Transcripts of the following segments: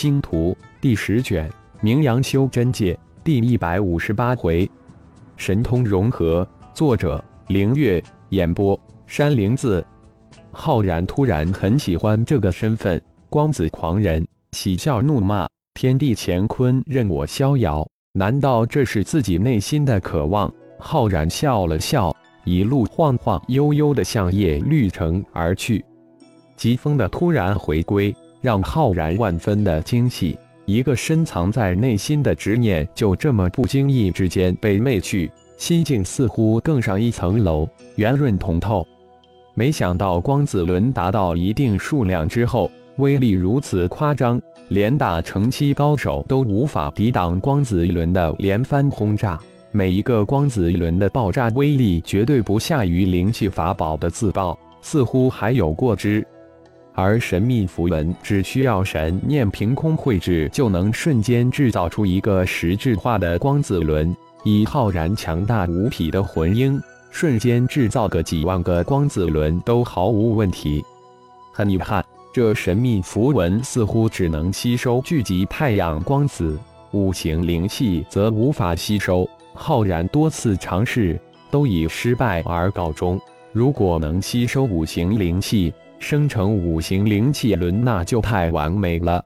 星图第十卷，名扬修真界第一百五十八回，神通融合。作者：凌月，演播：山灵子。浩然突然很喜欢这个身份，光子狂人，喜笑怒骂，天地乾坤任我逍遥。难道这是自己内心的渴望？浩然笑了笑，一路晃晃悠悠的向夜绿城而去。疾风的突然回归。让浩然万分的惊喜，一个深藏在内心的执念就这么不经意之间被灭去，心境似乎更上一层楼，圆润通透。没想到光子轮达到一定数量之后，威力如此夸张，连大成期高手都无法抵挡光子轮的连番轰炸。每一个光子轮的爆炸威力绝对不下于灵气法宝的自爆，似乎还有过之。而神秘符文只需要神念凭空绘制，就能瞬间制造出一个实质化的光子轮。以浩然强大无匹的魂婴，瞬间制造个几万个光子轮都毫无问题。很遗憾，这神秘符文似乎只能吸收聚集太阳光子，五行灵气则无法吸收。浩然多次尝试，都以失败而告终。如果能吸收五行灵气，生成五行灵气轮，那就太完美了。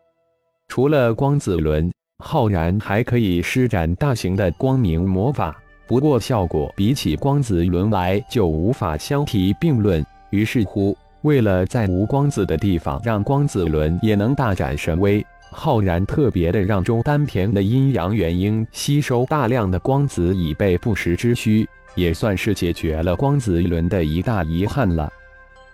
除了光子轮，浩然还可以施展大型的光明魔法，不过效果比起光子轮来就无法相提并论。于是乎，为了在无光子的地方让光子轮也能大展神威，浩然特别的让中丹田的阴阳元婴吸收大量的光子，以备不时之需，也算是解决了光子轮的一大遗憾了。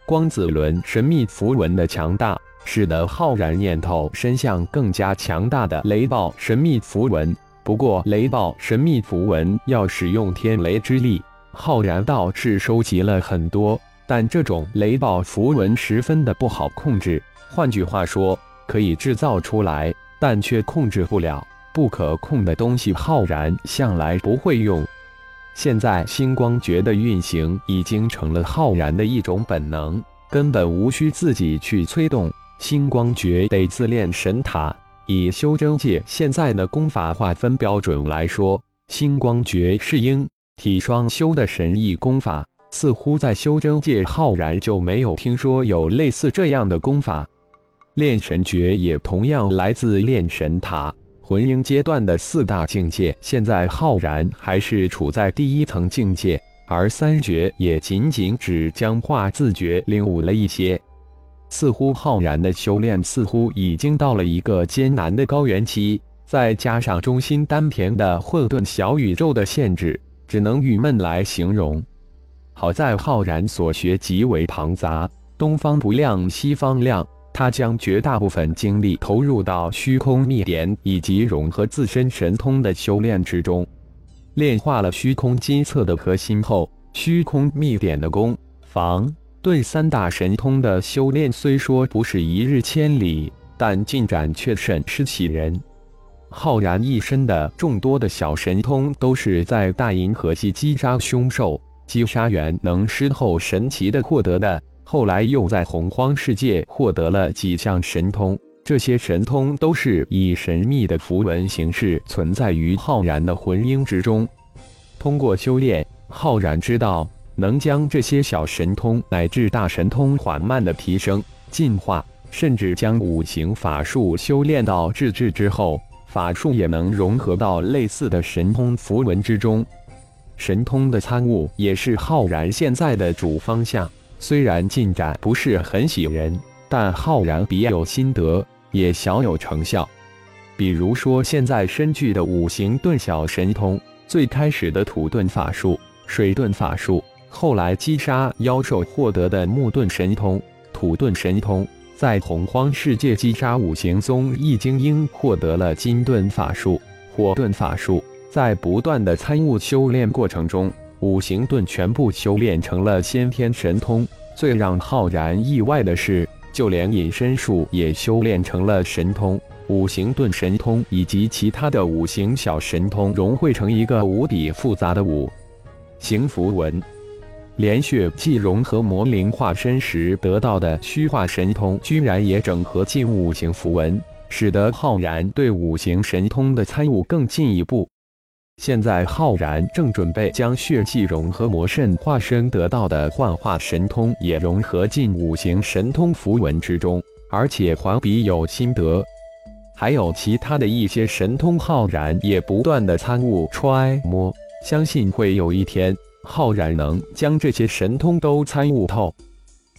光子轮神秘符文的强大，使得浩然念头伸向更加强大的雷暴神秘符文。不过，雷暴神秘符文要使用天雷之力，浩然倒是收集了很多，但这种雷暴符文十分的不好控制。换句话说，可以制造出来，但却控制不了。不可控的东西，浩然向来不会用。现在星光诀的运行已经成了浩然的一种本能，根本无需自己去催动。星光诀得自炼神塔。以修真界现在的功法划分标准来说，星光诀是阴体双修的神异功法。似乎在修真界，浩然就没有听说有类似这样的功法。炼神诀也同样来自炼神塔。魂婴阶段的四大境界，现在浩然还是处在第一层境界，而三绝也仅仅只将化字诀领悟了一些。似乎浩然的修炼似乎已经到了一个艰难的高原期，再加上中心丹田的混沌小宇宙的限制，只能郁闷来形容。好在浩然所学极为庞杂，东方不亮西方亮。他将绝大部分精力投入到虚空秘典以及融合自身神通的修炼之中。炼化了虚空金册的核心后，虚空秘典的攻、防、遁三大神通的修炼虽说不是一日千里，但进展却甚是喜人。浩然一身的众多的小神通，都是在大银河系击杀凶兽、击杀元能师后神奇的获得的。后来又在洪荒世界获得了几项神通，这些神通都是以神秘的符文形式存在于浩然的魂婴之中。通过修炼，浩然知道能将这些小神通乃至大神通缓慢的提升、进化，甚至将五行法术修炼到至至之后，法术也能融合到类似的神通符文之中。神通的参悟也是浩然现在的主方向。虽然进展不是很喜人，但浩然别有心得，也小有成效。比如说，现在身具的五行遁小神通，最开始的土遁法术、水遁法术，后来击杀妖兽获得的木遁神通、土遁神通，在洪荒世界击杀五行宗一精英获得了金遁法术、火遁法术，在不断的参悟修炼过程中。五行盾全部修炼成了先天神通。最让浩然意外的是，就连隐身术也修炼成了神通。五行盾神通以及其他的五行小神通融汇成一个无比复杂的五行符文。连血祭融合魔灵化身时得到的虚化神通，居然也整合进五行符文。使得浩然对五行神通的参悟更进一步。现在浩然正准备将血气融合魔圣化身得到的幻化神通也融合进五行神通符文之中，而且还比有心得。还有其他的一些神通，浩然也不断的参悟揣摩，相信会有一天，浩然能将这些神通都参悟透。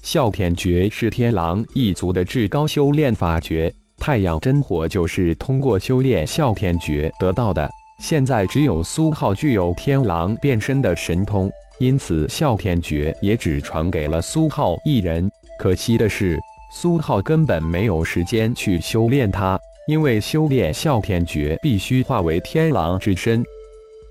哮天诀是天狼一族的至高修炼法诀，太阳真火就是通过修炼哮天诀得到的。现在只有苏浩具有天狼变身的神通，因此哮天诀也只传给了苏浩一人。可惜的是，苏浩根本没有时间去修炼它，因为修炼哮天诀必须化为天狼之身。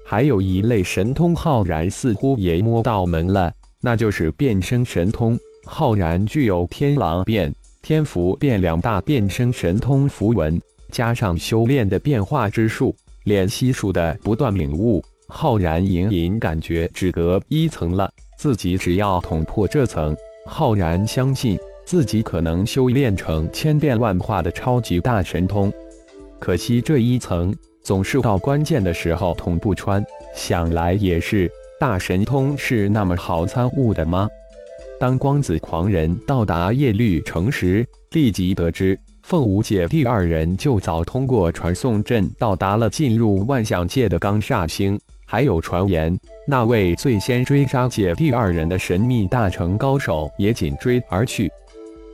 还有一类神通，浩然似乎也摸到门了，那就是变身神通。浩然具有天狼变、天符变两大变身神通符文，加上修炼的变化之术。练悉数的不断领悟，浩然隐隐感觉只隔一层了。自己只要捅破这层，浩然相信自己可能修炼成千变万化的超级大神通。可惜这一层总是到关键的时候捅不穿。想来也是，大神通是那么好参悟的吗？当光子狂人到达叶绿城时，立即得知。凤舞姐弟二人就早通过传送阵到达了进入万象界的钢煞星。还有传言，那位最先追杀姐弟二人的神秘大成高手也紧追而去。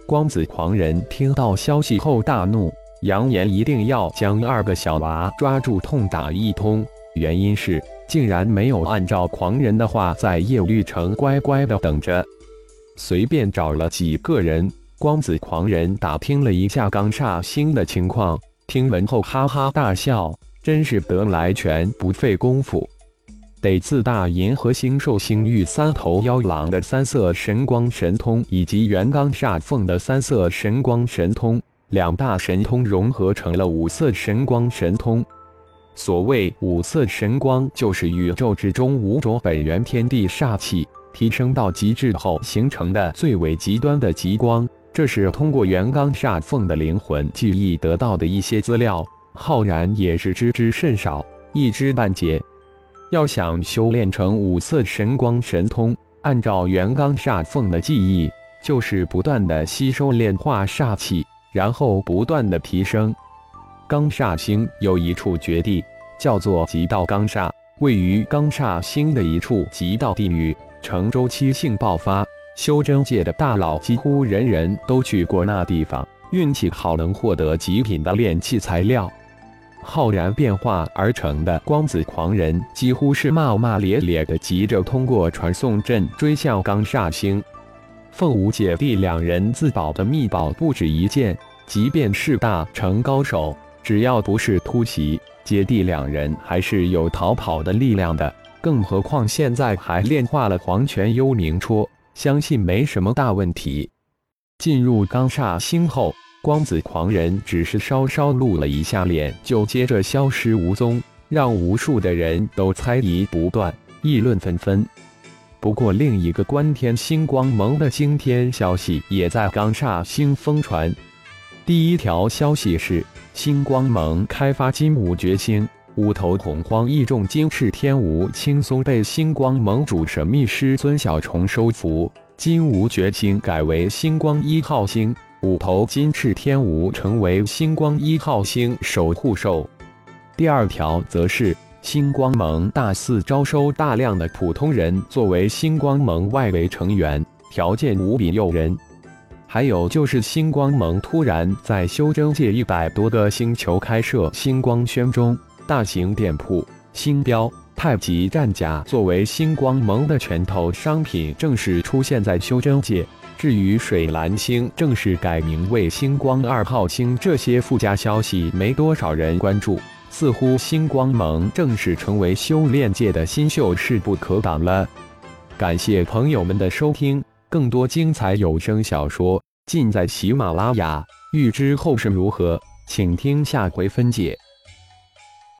光子狂人听到消息后大怒，扬言一定要将二个小娃抓住痛打一通。原因是竟然没有按照狂人的话在叶绿城乖乖的等着，随便找了几个人。光子狂人打听了一下钢煞星的情况，听闻后哈哈大笑，真是得来全不费工夫。得自大银河星、兽星域三头妖狼的三色神光神通，以及元刚煞凤的三色神光神通，两大神通融合成了五色神光神通。所谓五色神光，就是宇宙之中五种本源天地煞气提升到极致后形成的最为极端的极光。这是通过元刚煞凤的灵魂记忆得到的一些资料，浩然也是知之甚少，一知半解。要想修炼成五色神光神通，按照元刚煞凤的记忆，就是不断的吸收炼化煞气，然后不断的提升。刚煞星有一处绝地，叫做极道刚煞，位于刚煞星的一处极道地域，呈周期性爆发。修真界的大佬几乎人人都去过那地方，运气好能获得极品的炼器材料。浩然变化而成的光子狂人几乎是骂骂咧咧的，急着通过传送阵追向刚煞星。凤舞姐弟两人自保的秘宝不止一件，即便是大成高手，只要不是突袭，姐弟两人还是有逃跑的力量的。更何况现在还炼化了黄泉幽冥戳。相信没什么大问题。进入钢煞星后，光子狂人只是稍稍露了一下脸，就接着消失无踪，让无数的人都猜疑不断，议论纷纷。不过，另一个观天星光盟的惊天消息也在钢煞星疯传。第一条消息是，星光盟开发金武绝星。五头洪荒异众金翅天蜈轻松被星光盟主神秘师孙小虫收服，金无绝星改为星光一号星，五头金翅天蜈成为星光一号星守护兽。第二条则是星光盟大肆招收大量的普通人作为星光盟外围成员，条件无比诱人。还有就是星光盟突然在修真界一百多个星球开设星光轩中。大型店铺，星标、太极战甲作为星光盟的拳头商品，正式出现在修真界。至于水蓝星正式改名为星光二号星，这些附加消息没多少人关注。似乎星光盟正式成为修炼界的新秀，势不可挡了。感谢朋友们的收听，更多精彩有声小说尽在喜马拉雅。欲知后事如何，请听下回分解。